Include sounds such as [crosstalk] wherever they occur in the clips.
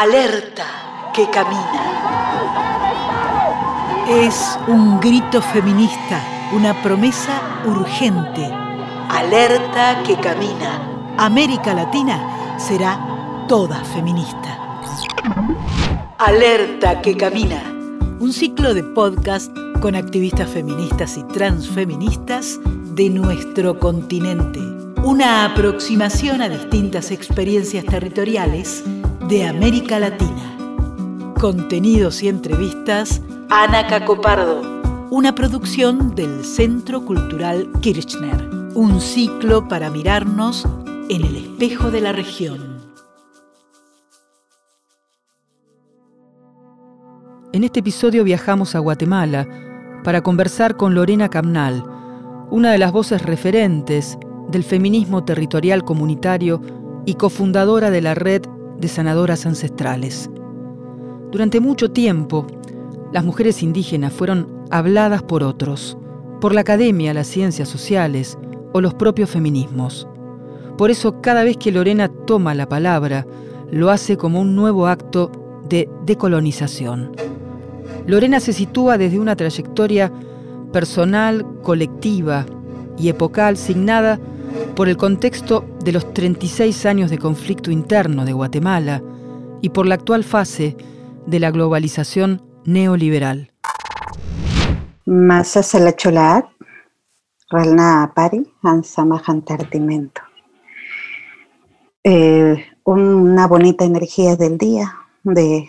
Alerta que camina. Es un grito feminista, una promesa urgente. Alerta que camina. América Latina será toda feminista. Alerta que camina. Un ciclo de podcast con activistas feministas y transfeministas de nuestro continente. Una aproximación a distintas experiencias territoriales de América Latina. Contenidos y entrevistas. Ana Cacopardo. Una producción del Centro Cultural Kirchner. Un ciclo para mirarnos en el espejo de la región. En este episodio viajamos a Guatemala para conversar con Lorena Camnal, una de las voces referentes del feminismo territorial comunitario y cofundadora de la red de sanadoras ancestrales. Durante mucho tiempo, las mujeres indígenas fueron habladas por otros, por la academia, las ciencias sociales o los propios feminismos. Por eso cada vez que Lorena toma la palabra, lo hace como un nuevo acto de decolonización. Lorena se sitúa desde una trayectoria personal, colectiva y epocal signada por el contexto de los 36 años de conflicto interno de Guatemala y por la actual fase de la globalización neoliberal. Ralna. Eh, una bonita energía del día, de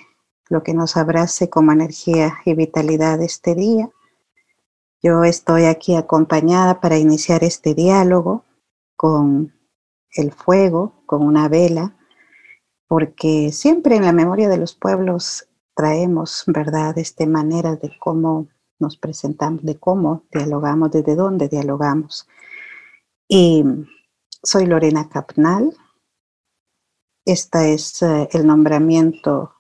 lo que nos abrace como energía y vitalidad este día. Yo estoy aquí acompañada para iniciar este diálogo con el fuego, con una vela, porque siempre en la memoria de los pueblos traemos, ¿verdad?, esta manera de cómo nos presentamos, de cómo dialogamos, desde dónde dialogamos. Y soy Lorena Capnal. Este es eh, el nombramiento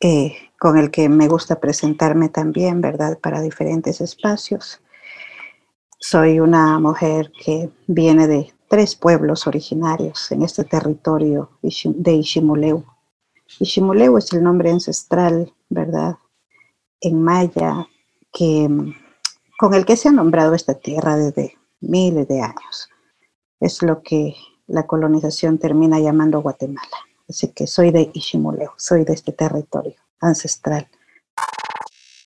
eh, con el que me gusta presentarme también, ¿verdad?, para diferentes espacios. Soy una mujer que viene de tres pueblos originarios en este territorio de Ishimuleu. Ishimuleu es el nombre ancestral, ¿verdad? En maya, que, con el que se ha nombrado esta tierra desde miles de años. Es lo que la colonización termina llamando Guatemala. Así que soy de Ishimuleu, soy de este territorio ancestral.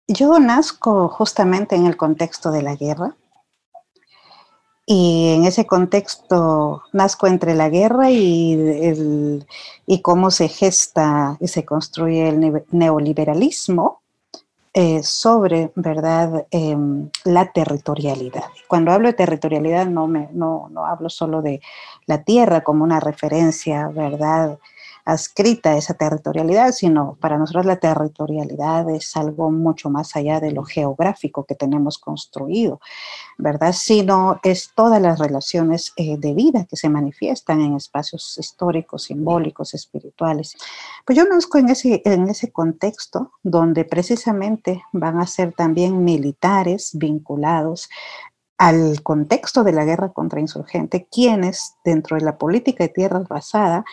Yo nazco justamente en el contexto de la guerra, y en ese contexto nazco entre la guerra y, y cómo se gesta y se construye el neoliberalismo eh, sobre, ¿verdad?, em, la territorialidad. Cuando hablo de territorialidad no, me, no, no hablo solo de la tierra como una referencia, ¿verdad?, adscrita a esa territorialidad, sino para nosotros la territorialidad es algo mucho más allá de lo geográfico que tenemos construido, ¿verdad? Sino es todas las relaciones eh, de vida que se manifiestan en espacios históricos, simbólicos, espirituales. Pues yo nazco en ese, en ese contexto donde precisamente van a ser también militares vinculados al contexto de la guerra contra insurgente, quienes dentro de la política de tierra basada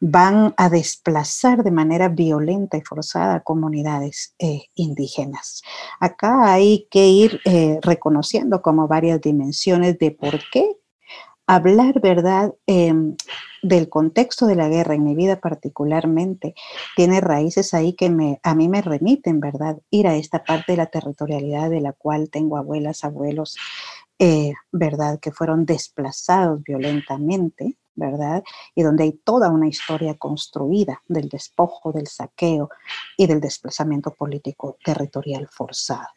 van a desplazar de manera violenta y forzada a comunidades eh, indígenas. Acá hay que ir eh, reconociendo como varias dimensiones de por qué hablar, ¿verdad?, em, del contexto de la guerra en mi vida particularmente, tiene raíces ahí que me, a mí me remiten, ¿verdad?, ir a esta parte de la territorialidad de la cual tengo abuelas, abuelos, eh, ¿verdad?, que fueron desplazados violentamente ¿verdad? Y donde hay toda una historia construida del despojo, del saqueo y del desplazamiento político territorial forzado.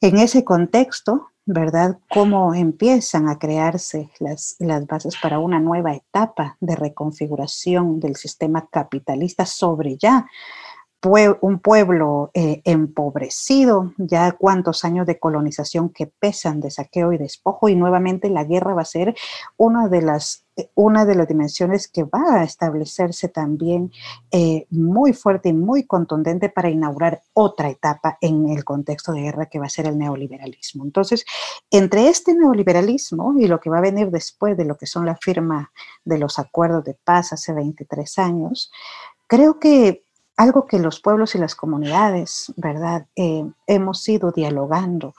En ese contexto, ¿verdad? Cómo empiezan a crearse las, las bases para una nueva etapa de reconfiguración del sistema capitalista sobre ya un pueblo eh, empobrecido, ya cuántos años de colonización que pesan de saqueo y despojo, y nuevamente la guerra va a ser una de las, una de las dimensiones que va a establecerse también eh, muy fuerte y muy contundente para inaugurar otra etapa en el contexto de guerra que va a ser el neoliberalismo. Entonces, entre este neoliberalismo y lo que va a venir después de lo que son la firma de los acuerdos de paz hace 23 años, creo que algo que los pueblos y las comunidades, ¿verdad?, eh, hemos ido dialogando,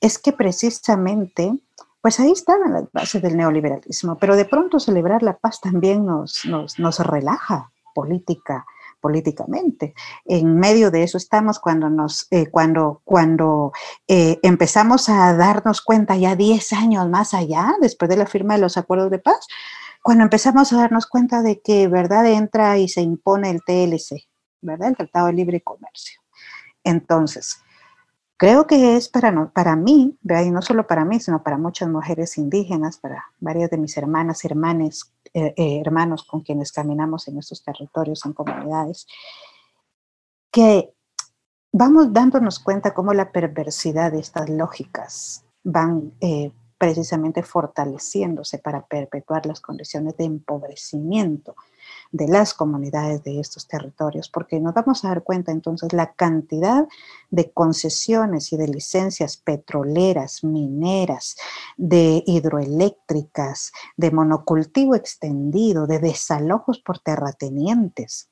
es que precisamente, pues ahí estaban las bases del neoliberalismo, pero de pronto celebrar la paz también nos, nos, nos relaja política, políticamente. En medio de eso estamos cuando nos, eh, cuando, cuando eh, empezamos a darnos cuenta ya 10 años más allá, después de la firma de los acuerdos de paz, cuando empezamos a darnos cuenta de que, ¿verdad?, entra y se impone el TLC, ¿verdad?, el Tratado de Libre Comercio. Entonces, creo que es para, para mí, y no solo para mí, sino para muchas mujeres indígenas, para varias de mis hermanas, hermanes eh, eh, hermanos con quienes caminamos en estos territorios, en comunidades, que vamos dándonos cuenta cómo la perversidad de estas lógicas van eh, precisamente fortaleciéndose para perpetuar las condiciones de empobrecimiento de las comunidades de estos territorios, porque nos vamos a dar cuenta entonces la cantidad de concesiones y de licencias petroleras, mineras, de hidroeléctricas, de monocultivo extendido, de desalojos por terratenientes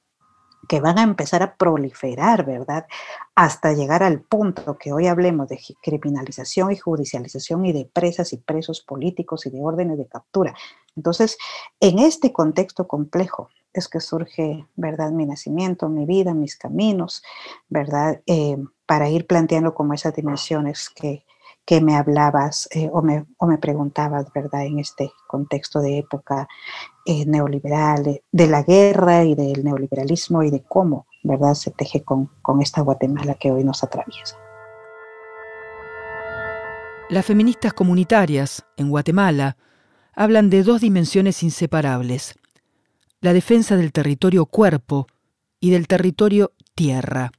que van a empezar a proliferar, ¿verdad? Hasta llegar al punto que hoy hablemos de criminalización y judicialización y de presas y presos políticos y de órdenes de captura. Entonces, en este contexto complejo es que surge, ¿verdad? Mi nacimiento, mi vida, mis caminos, ¿verdad? Eh, para ir planteando como esas dimensiones que, que me hablabas eh, o, me, o, me, preguntabas, ¿verdad? En este contexto de época eh, neoliberal, de la guerra y del neoliberalismo y de cómo, ¿verdad? Se teje con, con esta Guatemala que hoy nos atraviesa. Las feministas comunitarias en Guatemala hablan de dos dimensiones inseparables, la defensa del territorio cuerpo y del territorio tierra.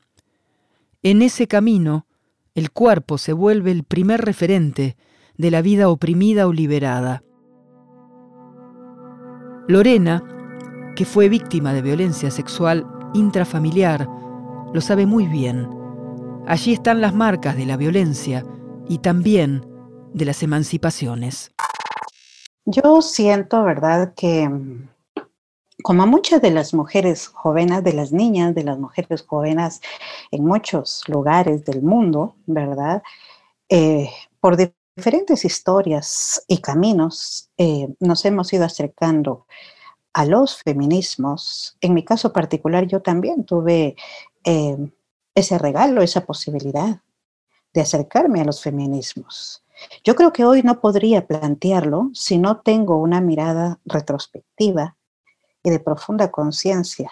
En ese camino, el cuerpo se vuelve el primer referente de la vida oprimida o liberada. Lorena, que fue víctima de violencia sexual intrafamiliar, lo sabe muy bien. Allí están las marcas de la violencia y también de las emancipaciones. Yo siento, ¿verdad?, que mm, como muchas de las mujeres jóvenes, de las niñas, de las mujeres jóvenes en muchos lugares del mundo, ¿verdad? Eh, por diferentes historias y caminos eh, nos hemos ido acercando a los feminismos. En mi caso particular, yo también tuve eh, ese regalo, esa posibilidad de acercarme a los feminismos. Yo creo que hoy no podría plantearlo si no tengo una mirada retrospectiva y de profunda conciencia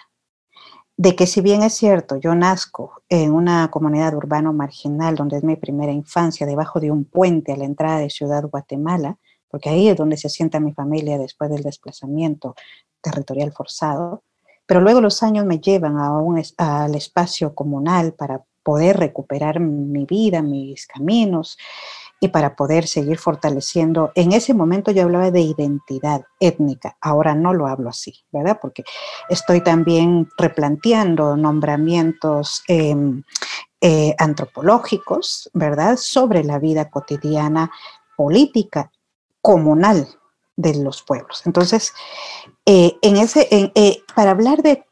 de que si bien es cierto, yo nazco en una comunidad urbano marginal donde es mi primera infancia, debajo de un puente a la entrada de Ciudad Guatemala, porque ahí es donde se asienta mi familia después del desplazamiento territorial forzado, pero luego los años me llevan a un, al espacio comunal para poder recuperar mi vida, mis caminos, y para poder seguir fortaleciendo. En ese momento yo hablaba de identidad étnica, ahora no lo hablo así, ¿verdad? Porque estoy también replanteando nombramientos em, eh, antropológicos, ¿verdad? Sobre la vida cotidiana política comunal de los pueblos. Entonces, eh, en ese, eh, para hablar de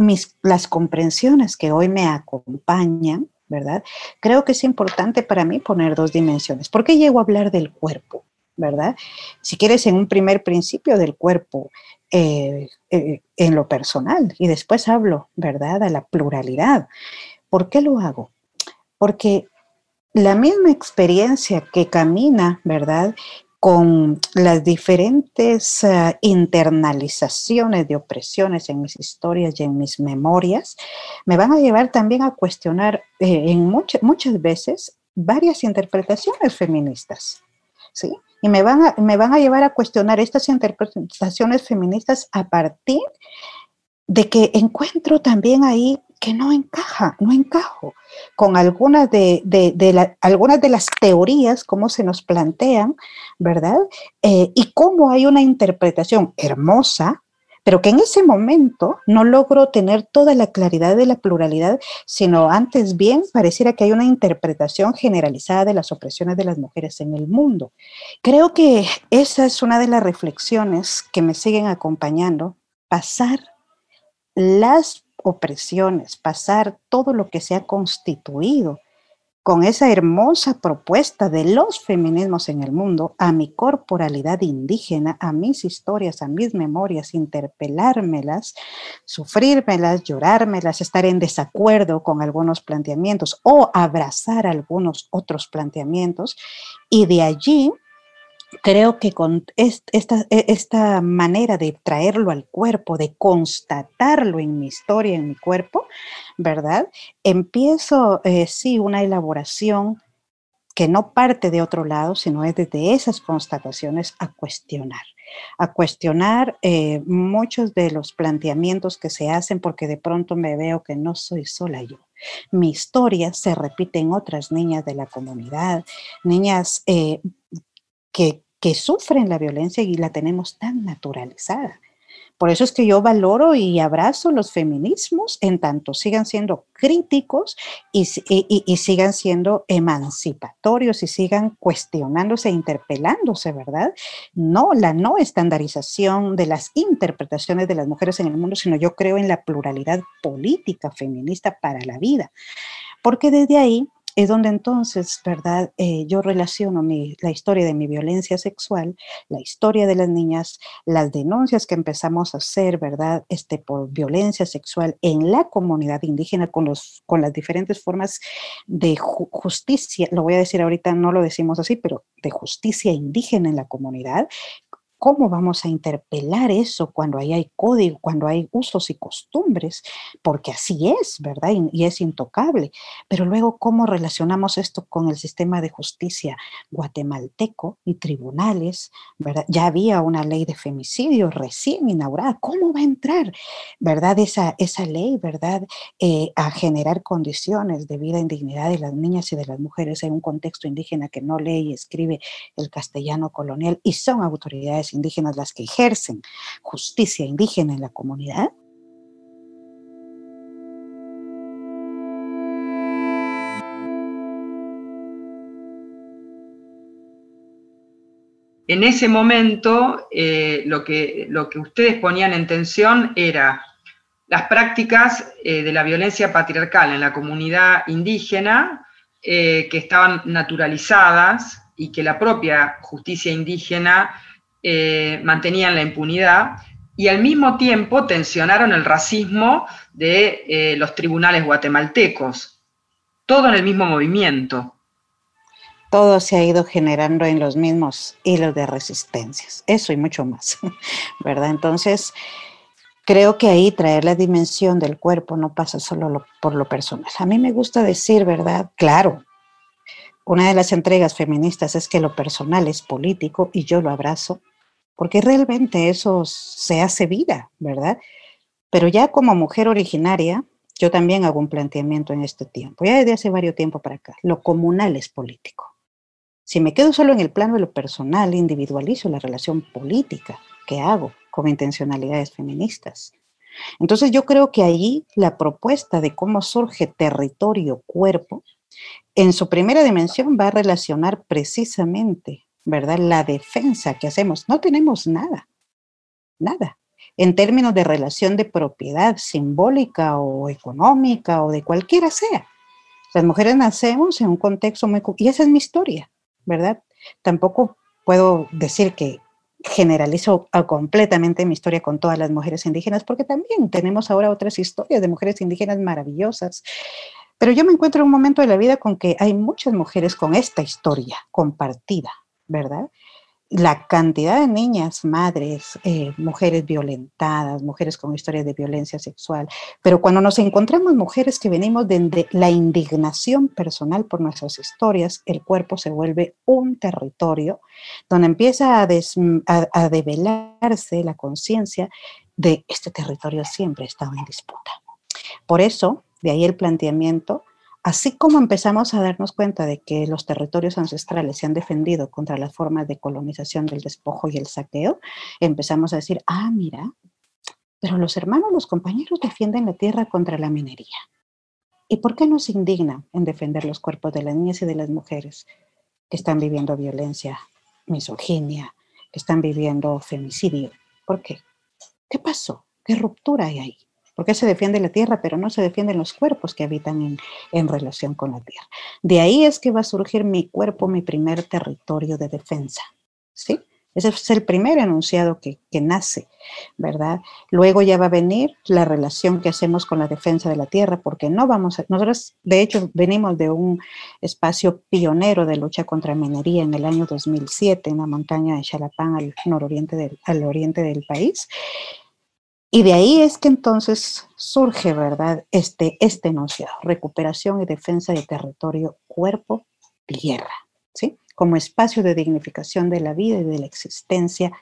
mis, las comprensiones que hoy me acompañan, ¿verdad? Creo que es importante para mí poner dos dimensiones. ¿Por qué llego a hablar del cuerpo? ¿verdad? Si quieres, en un primer principio del cuerpo, eh, eh, en lo personal, y después hablo, ¿verdad?, de la pluralidad. ¿Por qué lo hago? Porque la misma experiencia que camina, ¿verdad?, con las diferentes uh, internalizaciones de opresiones en mis historias y en mis memorias, me van a llevar también a cuestionar eh, en muchas muchas veces varias interpretaciones feministas. ¿sí? Y me van, a, me van a llevar a cuestionar estas interpretaciones feministas a partir de que encuentro también ahí que no encaja, no encajo con algunas de, algunas de las teorías, cómo se nos plantean, ¿verdad? Eh, y cómo hay una interpretación hermosa, pero que en ese momento no logro tener toda la claridad de la pluralidad, sino antes bien pareciera que hay una interpretación generalizada de las opresiones de las mujeres en el mundo. Creo que esa es una de las reflexiones que me siguen acompañando, pasar las opresiones, pasar todo lo que se ha constituido con esa hermosa propuesta de los feminismos en el mundo, a mi corporalidad indígena, a mis historias, a mis memorias, interpelármelas, sufrírmelas, llorármelas, estar en desacuerdo con algunos planteamientos o abrazar algunos otros planteamientos y de allí creo que con esta, e, esta, manera de traerlo al cuerpo, de constatarlo en mi historia, en mi cuerpo, ¿verdad? Empiezo, eh, sí, una elaboración que no parte de otro lado, sino es desde esas constataciones a cuestionar, a cuestionar eh, muchos de los planteamientos que se hacen porque de pronto me veo que no soy sola yo. Mi historia se repite en otras niñas de la comunidad, niñas eh, que, sufren la violencia y la tenemos tan naturalizada. Por eso es que yo valoro y abrazo los feminismos en tanto sigan siendo críticos y, y, sigan siendo emancipatorios y sigan cuestionándose e interpelándose, ¿verdad? No la no estandarización de las interpretaciones de las mujeres en el mundo, sino yo creo en la pluralidad política feminista para la vida. Porque desde ahí es donde entonces, ¿verdad? Eh, yo relaciono la historia de mi violencia sexual, la historia de las niñas, las denuncias que empezamos a hacer, ¿verdad? Este, por violencia sexual en la comunidad indígena con, los, con las diferentes formas de justicia, lo voy a decir ahorita, no lo decimos así, pero de justicia indígena en la comunidad, ¿Cómo vamos a interpelar eso cuando ahí hay código, cuando hay usos y costumbres? Porque así es, ¿verdad? Y, es intocable. Pero luego, ¿cómo relacionamos esto con el sistema de justicia guatemalteco y tribunales? Ya había una ley de femicidio recién inaugurada. ¿Cómo va a entrar, verdad, esa, esa ley, verdad, eh, a generar condiciones de vida e dignidad de las niñas y de las mujeres en un contexto indígena que no lee y escribe el castellano colonial y son autoridades indígenas las que ejercen justicia indígena en la comunidad? En ese momento, eh, lo, que, lo que ustedes ponían en tensión era las prácticas eh, de la violencia patriarcal en la comunidad indígena, eh, que estaban naturalizadas y que la propia justicia indígena eh, mantenían la impunidad y al mismo tiempo tensionaron el racismo de eh, los tribunales guatemaltecos, todo en el mismo movimiento. Todo se ha ido generando en los mismos hilos de resistencias, eso y mucho más, [laughs] ¿verdad? Entonces, creo que ahí traer la dimensión del cuerpo no pasa solo por lo personal. A mí me gusta decir, ¿verdad? Claro, una de las entregas feministas es que lo personal es político y yo lo abrazo, porque realmente eso se hace vida, ¿verdad? Pero ya como mujer originaria, yo también hago un planteamiento en este tiempo, ya desde hace varios tiempo para acá, lo comunal es político. Si me quedo solo en el plano de lo personal, individualizo la relación política que hago con intencionalidades feministas. Entonces yo creo que allí la propuesta de cómo surge territorio-cuerpo, en su primera dimensión va a relacionar precisamente ¿verdad? La defensa que hacemos, no tenemos nada, nada. En términos de relación de propiedad simbólica o económica o de cualquiera sea. Las mujeres nacemos en un contexto muy... Y esa es mi historia, ¿verdad? Tampoco puedo decir que generalizo completamente mi historia con todas las mujeres indígenas, porque también tenemos ahora otras historias de mujeres indígenas maravillosas. Pero yo me encuentro en un momento de la vida con que hay muchas mujeres con esta historia compartida, ¿verdad? La cantidad de niñas, madres, eh, mujeres violentadas, mujeres con historias de violencia sexual, pero cuando nos encontramos mujeres que venimos de, la indignación personal por nuestras historias, el cuerpo se vuelve un territorio donde empieza a, a develarse la conciencia de este territorio siempre estado en disputa. Por eso, de ahí el planteamiento Así como empezamos a darnos cuenta de que los territorios ancestrales se han defendido contra las formas de colonización del despojo y el saqueo, empezamos a decir, ah, mira, pero los hermanos, los compañeros defienden la tierra contra la minería. ¿Y por qué no se indignan en defender los cuerpos de las niñas y de las mujeres que están viviendo violencia, misoginia, que están viviendo femicidio? ¿Por qué? ¿Qué pasó? ¿Qué ruptura hay ahí? Porque se defiende la tierra, pero no se defienden los cuerpos que habitan en, en relación con la tierra. De ahí es que va a surgir mi cuerpo, mi primer territorio de defensa, ¿sí? Ese es el primer enunciado que, que, nace, ¿verdad? Luego ya va a venir la relación que hacemos con la defensa de la tierra, porque no vamos a, nosotros de hecho venimos de un espacio pionero de lucha contra minería en el año 2007 en la montaña de Xalapán al nororiente del, al oriente del país. Y de ahí es que entonces surge, ¿verdad? Este, este enunciado, recuperación y defensa de territorio, cuerpo, tierra, ¿sí? como espacio de dignificación de la vida y de la existencia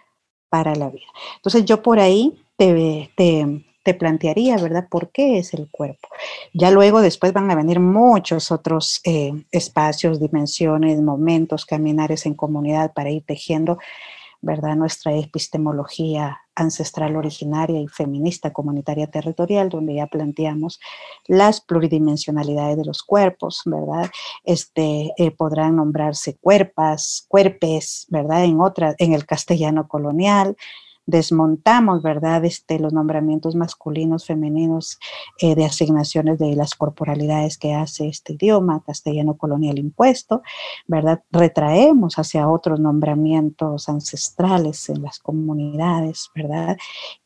para la vida. Entonces yo por ahí te, te, te, plantearía, ¿verdad? ¿Por qué es el cuerpo? Ya luego después van a venir muchos otros eh, espacios, dimensiones, momentos, caminares en comunidad para ir tejiendo ¿verdad? Nuestra epistemología ancestral originaria y feminista comunitaria territorial, donde ya planteamos las pluridimensionalidades de los cuerpos, ¿verdad? Este, eh, podrán nombrarse cuerpas, cuerpes, ¿verdad? En, otra, en el castellano colonial, desmontamos, ¿verdad?, este, los nombramientos masculinos, femeninos eh, de asignaciones de las corporalidades que hace este idioma, castellano colonial impuesto, ¿verdad? Retraemos hacia otros nombramientos ancestrales en las comunidades, ¿verdad?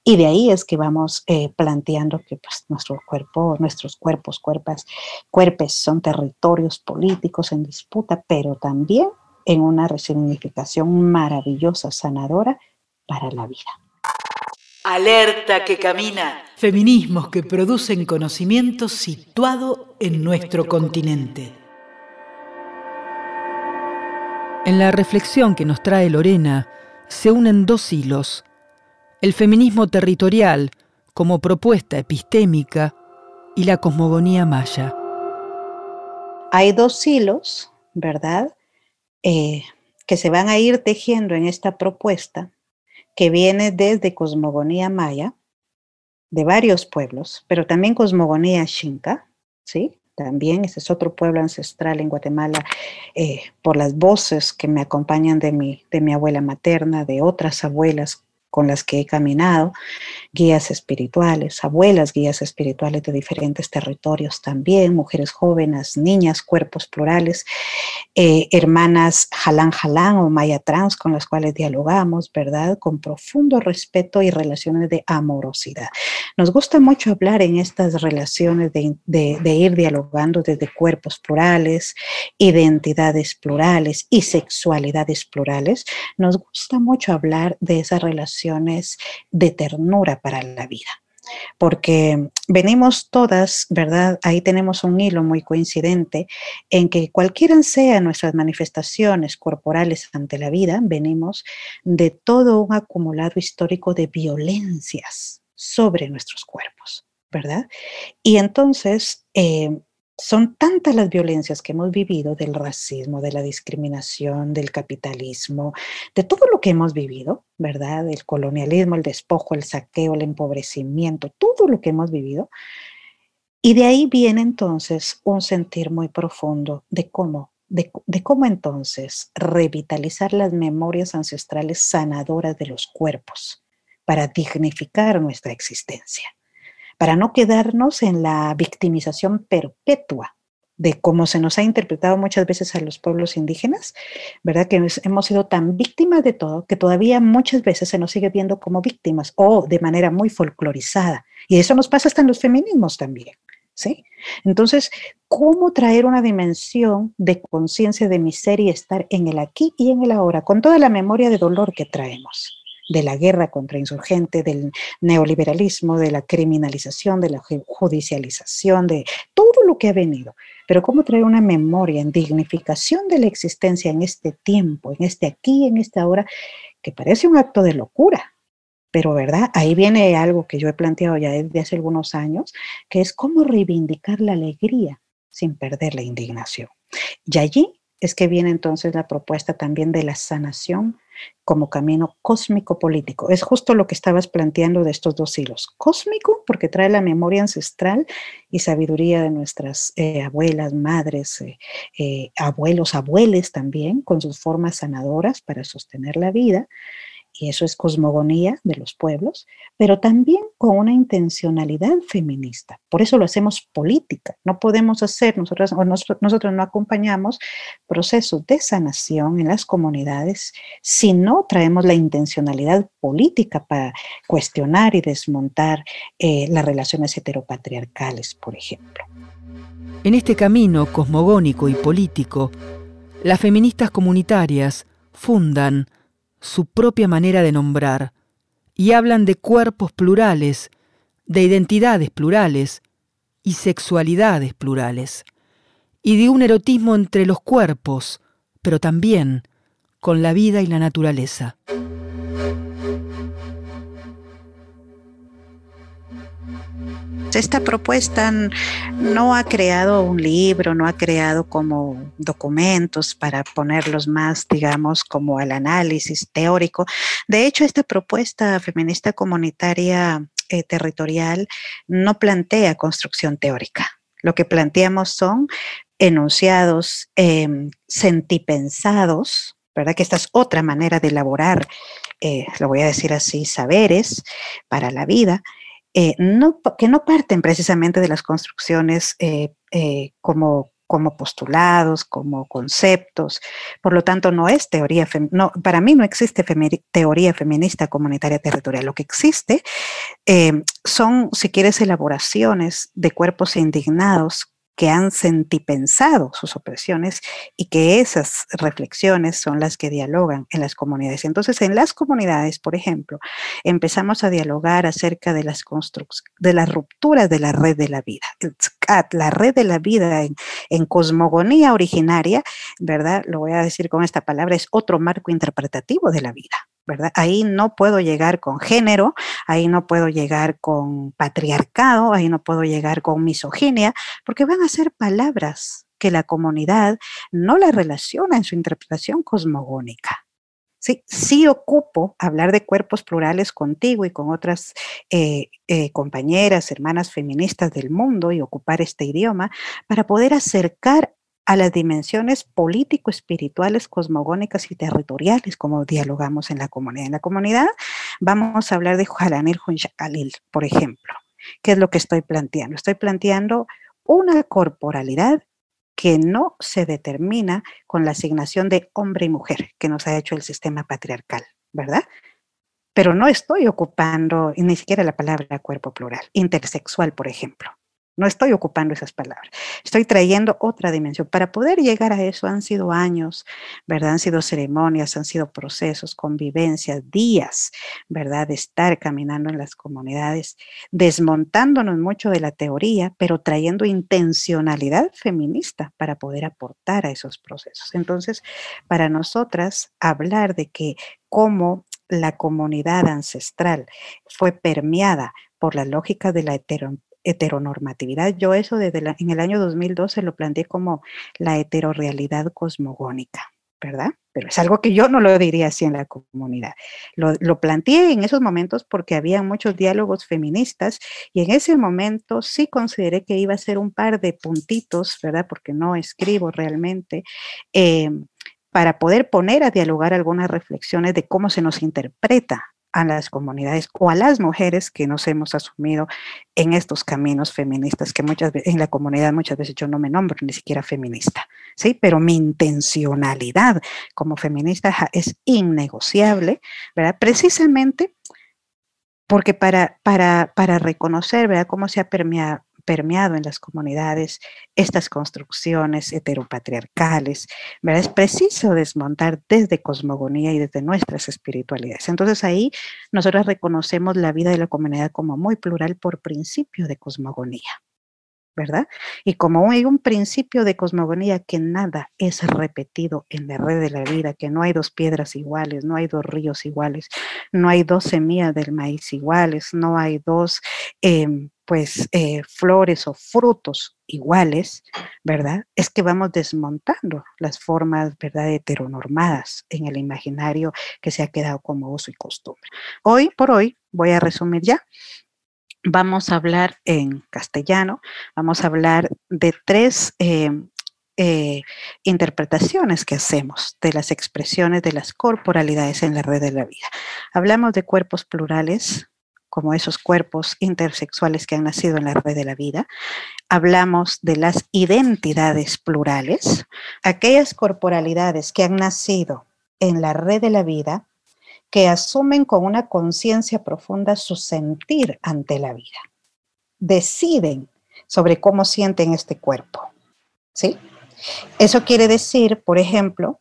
Y de ahí es que vamos eh, planteando que pues, nuestro cuerpo, nuestros cuerpos, cuerpas, cuerpes son territorios políticos en disputa, pero también en una resignificación maravillosa, sanadora, para la vida. Alerta que camina. Feminismos que producen conocimiento situado en nuestro continente. En la reflexión que nos trae Lorena se unen dos hilos. El feminismo territorial como propuesta epistémica y la cosmogonía maya. Hay dos hilos, ¿verdad? Eh, que se van a ir tejiendo en esta propuesta que viene desde cosmogonía maya, de varios pueblos, pero también cosmogonía xinca, ¿sí? También ese es otro pueblo ancestral en Guatemala, eh, por las voces que me acompañan de mi, de mi abuela materna, de otras abuelas con las que he caminado, guías espirituales, abuelas guías espirituales de diferentes territorios también, mujeres jóvenes, niñas, cuerpos plurales, eh, hermanas jalán jalán o maya trans con las cuales dialogamos, ¿verdad? Con profundo respeto y relaciones de amorosidad. Nos gusta mucho hablar en estas relaciones de, de, ir dialogando desde cuerpos plurales, identidades plurales y sexualidades plurales. Nos gusta mucho hablar de esa relación de ternura para la vida. Porque venimos todas, ¿verdad? Ahí tenemos un hilo muy coincidente en que cualquiera sean nuestras manifestaciones corporales ante la vida, venimos de todo un acumulado histórico de violencias sobre nuestros cuerpos, ¿verdad? Y entonces, eh, son tantas las violencias que hemos vivido del racismo, de la discriminación, del capitalismo, de todo lo que hemos vivido, ¿verdad? El colonialismo, el despojo, el saqueo, el empobrecimiento, todo lo que hemos vivido. Y de ahí viene entonces un sentir muy profundo de cómo, de, de cómo entonces revitalizar las memorias ancestrales sanadoras de los cuerpos para dignificar nuestra existencia para no quedarnos en la victimización perpetua de cómo se nos ha interpretado muchas veces a los pueblos indígenas, ¿verdad? Que hemos sido tan víctimas de todo que todavía muchas veces se nos sigue viendo como víctimas o de manera muy folclorizada. Y eso nos pasa hasta en los feminismos también, ¿sí? Entonces, ¿cómo traer una dimensión de conciencia de mi ser y estar en el aquí y en el ahora, con toda la memoria de dolor que traemos? De la guerra contra insurgente, del neoliberalismo, de la criminalización, de la judicialización, de todo lo que ha venido. Pero cómo traer una memoria en dignificación de la existencia en este tiempo, en este aquí, en esta hora, que parece un acto de locura. Pero, ¿verdad? Ahí viene algo que yo he planteado ya desde hace algunos años, que es cómo reivindicar la alegría sin perder la indignación. Y allí es que viene entonces la propuesta también de la sanación como camino cósmico político. Es justo lo que estabas planteando de estos dos hilos. Cósmico porque trae la memoria ancestral y sabiduría de nuestras eh, abuelas, madres, eh, eh, abuelos, abueles también, con sus formas sanadoras para sostener la vida. Y eso es cosmogonía de los pueblos, pero también con una intencionalidad feminista. Por eso lo hacemos política. No podemos hacer, nosotros, nosotros no acompañamos procesos de sanación en las comunidades si no traemos la intencionalidad política para cuestionar y desmontar eh, las relaciones heteropatriarcales, por ejemplo. En este camino cosmogónico y político, las feministas comunitarias fundan su propia manera de nombrar y hablan de cuerpos plurales, de identidades plurales y sexualidades plurales, y de un erotismo entre los cuerpos, pero también con la vida y la naturaleza. Esta propuesta no ha creado un libro, no ha creado como documentos para ponerlos más, digamos, como al análisis teórico. De hecho, esta propuesta feminista comunitaria eh, territorial no plantea construcción teórica. Lo que planteamos son enunciados em, sentipensados, ¿verdad? Que esta es otra manera de elaborar, eh, lo voy a decir así, saberes para la vida eh, que no parten precisamente de las construcciones eh, eh, como, como postulados, como conceptos. Por lo tanto, no es teoría, no, para mí no existe teoría feminista comunitaria territorial. Lo que existe son, si quieres, elaboraciones de cuerpos indignados que han sentipensado sus opresiones y que esas reflexiones son las que dialogan en las comunidades. Entonces, en las comunidades, por ejemplo, empezamos a dialogar acerca de las de las rupturas de la red de la vida. la red de la vida en, en cosmogonía originaria, ¿verdad? Lo voy a decir con esta palabra, es otro marco interpretativo de la vida. ¿Verdad? Ahí no puedo llegar con género, ahí no puedo llegar con patriarcado, ahí no puedo llegar con misoginia, porque van a ser palabras que la comunidad no la relaciona en su interpretación cosmogónica. Sí, sí ocupo hablar de cuerpos plurales contigo y con otras eh, eh, compañeras, hermanas feministas del mundo y ocupar este idioma para poder acercar a las dimensiones político-espirituales, cosmogónicas y territoriales, como dialogamos en la comunidad. En la comunidad vamos a hablar de Jalanil Hunshakalil, por ejemplo. ¿Qué es lo que estoy planteando? Estoy planteando una corporalidad que no se determina con la asignación de hombre y mujer que nos ha hecho el sistema patriarcal, ¿verdad? Pero no estoy ocupando ni siquiera la palabra cuerpo plural, intersexual, por ejemplo. No estoy ocupando esas palabras. Estoy trayendo otra dimensión. Para poder llegar a eso han sido años, ¿verdad? Han sido ceremonias, han sido procesos, convivencias, días, ¿verdad? De estar caminando en las comunidades, desmontándonos mucho de la teoría, pero trayendo intencionalidad feminista para poder aportar a esos procesos. Entonces, para nosotras, hablar de que cómo la comunidad ancestral fue permeada por la lógica de la heteronormatividad. Yo eso desde en el año 2012 lo planteé como la heterorealidad cosmogónica, ¿verdad? Pero es algo que yo no lo diría así en la comunidad. Lo, planteé en esos momentos porque había muchos diálogos feministas y en ese momento sí consideré que iba a ser un par de puntitos, ¿verdad? Porque no escribo realmente. Eh, para poder poner a dialogar algunas reflexiones de cómo se nos interpreta a las comunidades o a las mujeres que nos hemos asumido en estos caminos feministas, que muchas veces en la comunidad muchas veces yo no me nombro ni siquiera feminista, ¿sí? Pero mi intencionalidad como feminista es innegociable, ¿verdad? Precisamente porque para, para, para reconocer, cómo se ha permeado, permeado en las comunidades estas construcciones heteropatriarcales, ¿verdad? Es preciso desmontar desde cosmogonía y desde nuestras espiritualidades. Entonces ahí nosotros reconocemos la vida de la comunidad como muy plural por principio de cosmogonía. ¿verdad? Y como hay un principio de cosmogonía que nada es repetido en la red de la vida, que no hay dos piedras iguales, no hay dos ríos iguales, no hay dos semillas del maíz iguales, no hay dos em, pues eh, flores o frutos iguales, ¿verdad? Es que vamos desmontando las formas, ¿verdad?, heteronormadas en el imaginario que se ha quedado como uso y costumbre. Hoy por hoy, voy a resumir ya, vamos a hablar en castellano, vamos a hablar de tres, eh, eh, interpretaciones que hacemos de las expresiones de las corporalidades en la red de la vida. Hablamos de cuerpos plurales, como esos cuerpos intersexuales que han nacido en la red de la vida. Hablamos de las identidades plurales, aquellas corporalidades que han nacido en la red de la vida, que asumen con una conciencia profunda su sentir ante la vida. Deciden sobre cómo sienten este cuerpo. ¿Sí? Eso quiere decir, por ejemplo,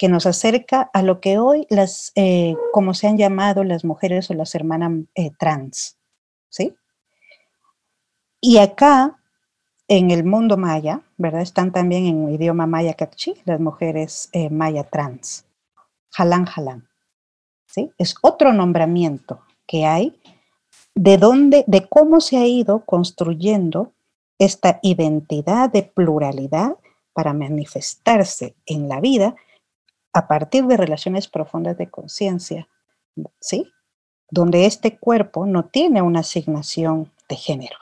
que nos acerca a lo que hoy las, eh, como se han llamado las mujeres o las hermanas eh, trans, ¿sí? Y acá, en el mundo maya, ¿verdad? Están también en el idioma maya cachi, las mujeres eh, maya trans, jalán jalán, ¿sí? Es otro nombramiento que hay de dónde, de cómo se ha ido construyendo esta identidad de pluralidad para manifestarse en la vida a partir de relaciones profundas de conciencia, ¿sí? Donde este cuerpo no tiene una asignación de género,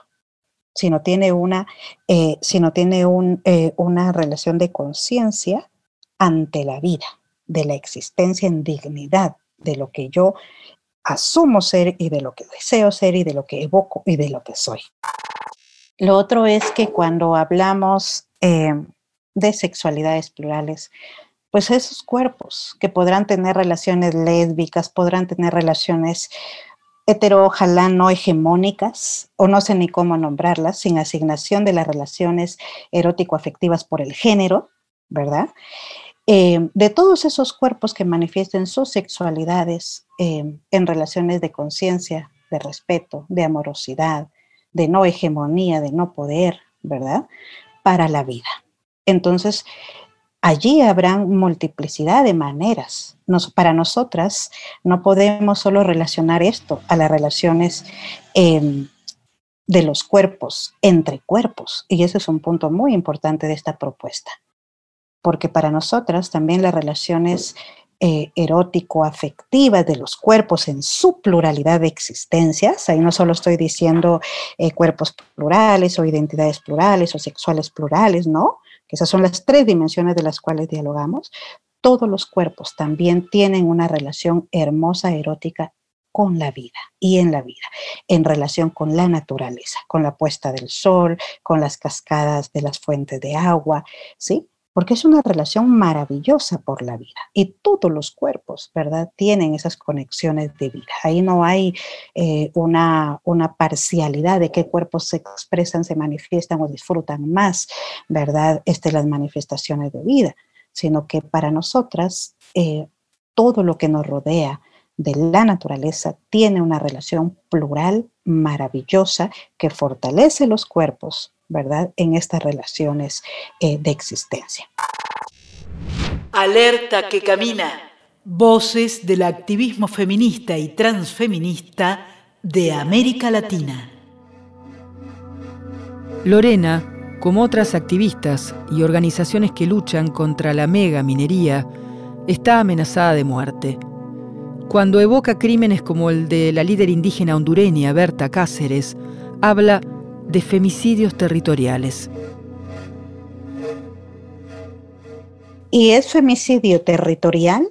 sino tiene una, eh, sino tiene eh, una relación de conciencia ante la vida, de la existencia en dignidad, de lo que yo asumo ser y de lo que deseo ser y de lo que evoco y de lo que soy. Lo otro es que cuando hablamos eh, de sexualidades plurales, pues esos cuerpos que podrán tener relaciones lésbicas, podrán tener relaciones hetero, ojalá no hegemónicas, o no sé ni cómo nombrarlas, sin asignación de las relaciones erótico-afectivas por el género, ¿verdad? Eh, de todos esos cuerpos que manifiesten sus sexualidades eh, en relaciones de conciencia, de respeto, de amorosidad, de no hegemonía, de no poder, ¿verdad? Para la vida. Entonces, allí habrán multiplicidad de maneras. para nosotras no podemos solo relacionar esto a las relaciones em, de los cuerpos, entre cuerpos. Y ese es un punto muy importante de esta propuesta. Porque para nosotras también las relaciones eh, erótico-afectivas de los cuerpos en su pluralidad de existencias. Ahí no solo estoy diciendo eh, cuerpos plurales o identidades plurales o sexuales plurales, ¿no? Esas son las tres dimensiones de las cuales dialogamos, todos los cuerpos también tienen una relación hermosa, erótica con la vida y en la vida, en relación con la naturaleza, con la puesta del sol, con las cascadas de las fuentes de agua, ¿sí? Porque es una relación maravillosa por la vida y todos los cuerpos, ¿verdad? Tienen esas conexiones de vida. Ahí no hay eh, una, una parcialidad de qué cuerpos se expresan, se manifiestan o disfrutan más, ¿verdad? Este, las manifestaciones de vida, sino que para nosotras eh, todo lo que nos rodea, de la naturaleza tiene una relación plural maravillosa que fortalece los cuerpos, ¿verdad? En estas relaciones eh, de existencia. Alerta que camina. Voces del activismo feminista y transfeminista de América Latina. Lorena, como otras activistas y organizaciones que luchan contra la mega minería, está amenazada de muerte. Cuando evoca crímenes como el de la líder indígena hondureña Berta Cáceres, habla de femicidios territoriales. Y es femicidio territorial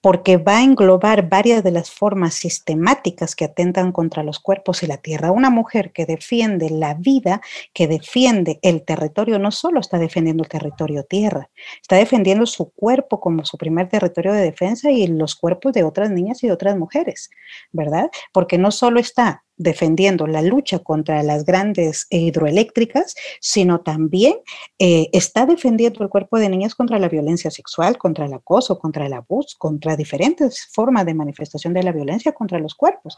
porque va a englobar varias de las formas sistemáticas que atentan contra los cuerpos y la tierra. Una mujer que defiende la vida, que defiende el territorio, no solo está defendiendo el territorio tierra, está defendiendo su cuerpo como su primer territorio de defensa y los cuerpos de otras niñas y de otras mujeres, ¿verdad? Porque no solo está defendiendo la lucha contra las grandes hidroeléctricas, sino también eh, está defendiendo el cuerpo de niñas contra la violencia sexual, contra el acoso, contra el abuso, contra diferentes formas de manifestación de la violencia contra los cuerpos.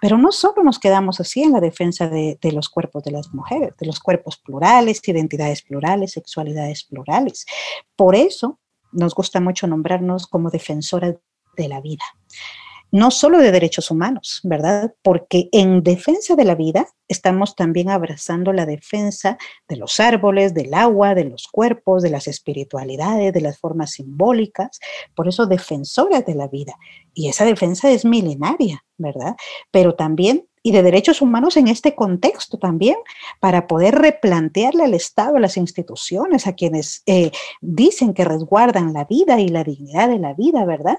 Pero no solo nos quedamos así en la defensa de, de los cuerpos de las mujeres, de los cuerpos plurales, identidades plurales, sexualidades plurales. Por eso nos gusta mucho nombrarnos como defensoras de la vida no solo de derechos humanos, ¿verdad? Porque en defensa de la vida estamos también abrazando la defensa de los árboles, del agua, de los cuerpos, de las espiritualidades, de las formas simbólicas, por eso defensoras de la vida. Y esa defensa es milenaria, ¿verdad? Pero también y de derechos humanos en este contexto también, para poder replantearle al Estado, a las instituciones, a quienes eh, dicen que resguardan la vida y la dignidad de la vida, ¿verdad?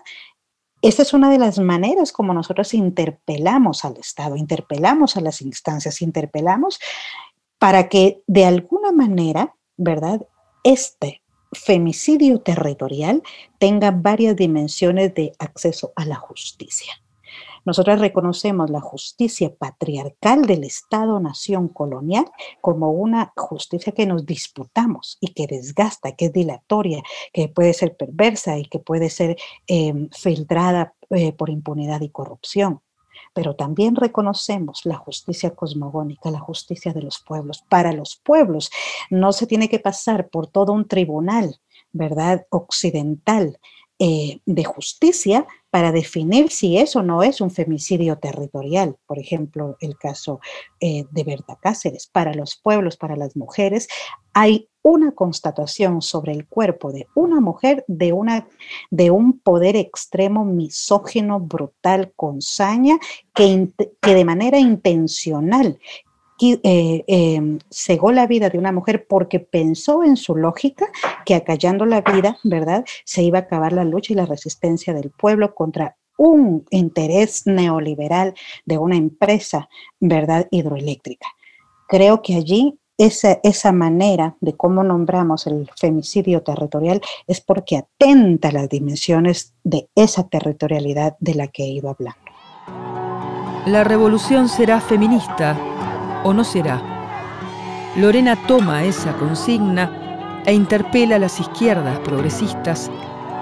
Esta es una de las maneras como nosotros interpelamos al Estado, interpelamos a las instancias, interpelamos para que de alguna manera, ¿verdad? Este femicidio territorial tenga varias dimensiones de acceso a la justicia. Nosotros reconocemos la justicia patriarcal del Estado-nación colonial como una justicia que nos disputamos y que desgasta, que es dilatoria, que puede ser perversa y que puede ser em, filtrada eh, por impunidad y corrupción. Pero también reconocemos la justicia cosmogónica, la justicia de los pueblos. Para los pueblos no se tiene que pasar por todo un tribunal, ¿verdad? Occidental eh, de justicia para definir si eso no es un femicidio territorial. Por ejemplo, el caso eh, de Berta Cáceres. Para los pueblos, para las mujeres, hay una constatación sobre el cuerpo de una mujer de, una, de un poder extremo, misógino, brutal, con saña, que, que de manera intencional eh, em, cegó la vida de una mujer porque pensó en su lógica que acallando la vida, ¿verdad? Se iba a acabar la lucha y la resistencia del pueblo contra un interés neoliberal de una empresa, ¿verdad? Hidroeléctrica. Creo que allí esa, esa, manera de cómo nombramos el femicidio territorial es porque atenta a las dimensiones de esa territorialidad de la que he ido hablando. La revolución será feminista o no será. Lorena toma esa consigna e interpela a las izquierdas progresistas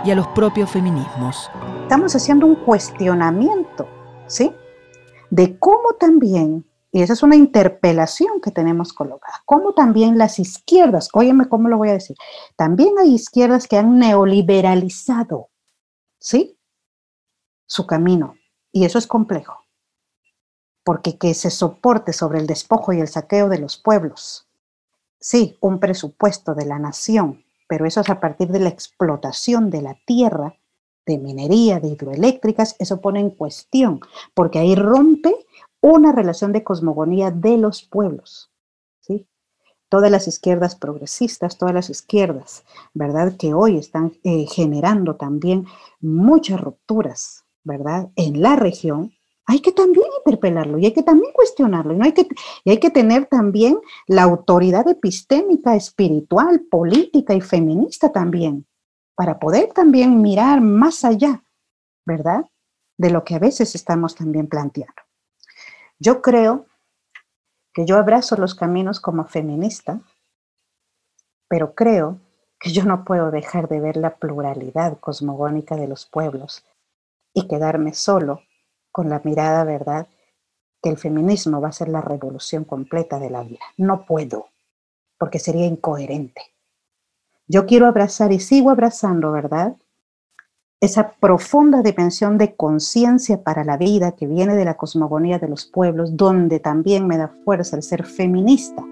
y a los propios feminismos. Estamos haciendo un cuestionamiento, ¿sí? De cómo también, y esa es una interpelación que tenemos colocada, cómo también las izquierdas, óyeme cómo lo voy a decir, también hay izquierdas que han neoliberalizado, ¿sí? Su camino, y eso es complejo porque que se soporte sobre el despojo y el saqueo de los pueblos. Sí, un presupuesto de la nación, pero eso es a partir de la explotación de la tierra, de minería, de hidroeléctricas, eso pone en cuestión, porque ahí rompe una relación de cosmogonía de los pueblos. ¿sí? Todas las izquierdas progresistas, todas las izquierdas, ¿verdad? Que hoy están eh, generando también muchas rupturas, ¿verdad? En la región, hay que también interpelarlo y hay que también cuestionarlo. Y, no hay, que, y hay que tener también la autoridad epistémica, espiritual, política y feminista también, para poder también mirar más allá, ¿verdad? De lo que a veces estamos también planteando. Yo creo que yo abrazo los caminos como feminista, pero creo que yo no puedo dejar de ver la pluralidad cosmogónica de los pueblos y quedarme solo con la mirada, ¿verdad?, que el feminismo va a ser la revolución completa de la vida. No puedo, porque sería incoherente. Yo quiero abrazar y sigo abrazando, ¿verdad? Esa profunda dimensión de conciencia para la vida que viene de la cosmogonía de los pueblos, donde también me da fuerza el ser feminista.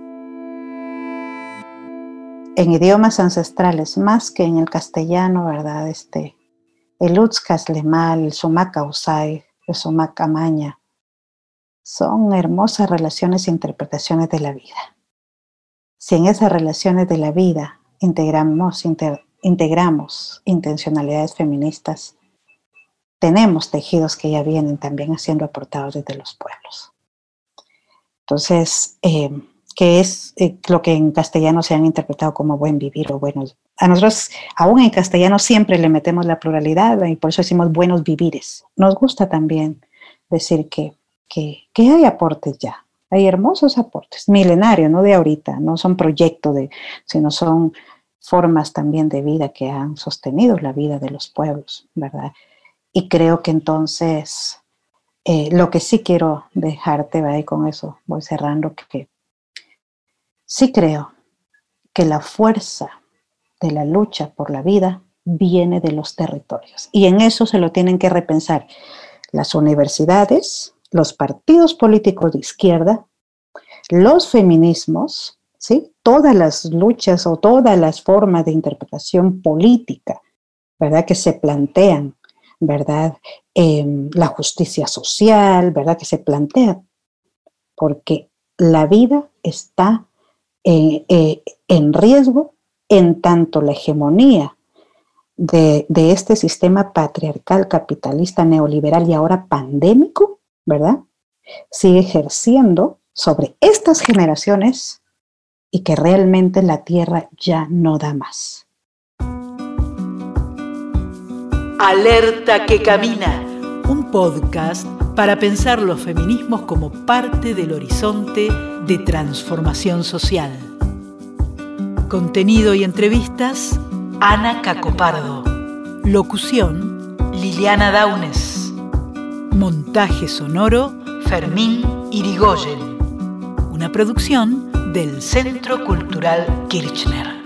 En idiomas ancestrales, más que en el castellano, ¿verdad? Este, el el Sumaka Usai, Macamaña. Son hermosas relaciones e interpretaciones de la vida. Si en esas relaciones de la vida integramos, integramos intencionalidades feministas, tenemos tejidos que ya vienen también siendo aportados desde los pueblos. Entonces, eh, ¿qué es eh, lo que en castellano se han interpretado como buen vivir o buenos a nosotros, aún en castellano, siempre le metemos la pluralidad y por eso decimos buenos vivires. Nos gusta también decir que, que, hay aportes ya, hay hermosos aportes, milenarios, no de ahorita, no son proyectos, sino son formas también de vida que han sostenido la vida de los pueblos, ¿verdad? Y creo que entonces, eh, lo que sí quiero dejarte, ¿verdad? y con eso voy cerrando, que sí creo que la fuerza de la lucha por la vida viene de los territorios. Y en eso se lo tienen que repensar las universidades, los partidos políticos de izquierda, los feminismos, ¿sí? todas las luchas o todas las formas de interpretación política, ¿verdad? Que se plantean, ¿verdad? Em, la justicia social, ¿verdad? Que se plantea porque la vida está eh, en riesgo en tanto la hegemonía de, de, este sistema patriarcal, capitalista, neoliberal y ahora pandémico, ¿verdad? Sigue ejerciendo sobre estas generaciones y que realmente la Tierra ya no da más. Alerta que camina, un podcast para pensar los feminismos como parte del horizonte de transformación social. Contenido y entrevistas, Ana Cacopardo. Locución, Liliana Daunes. Montaje sonoro, Fermín Irigoyen. Una producción del Centro Cultural Kirchner.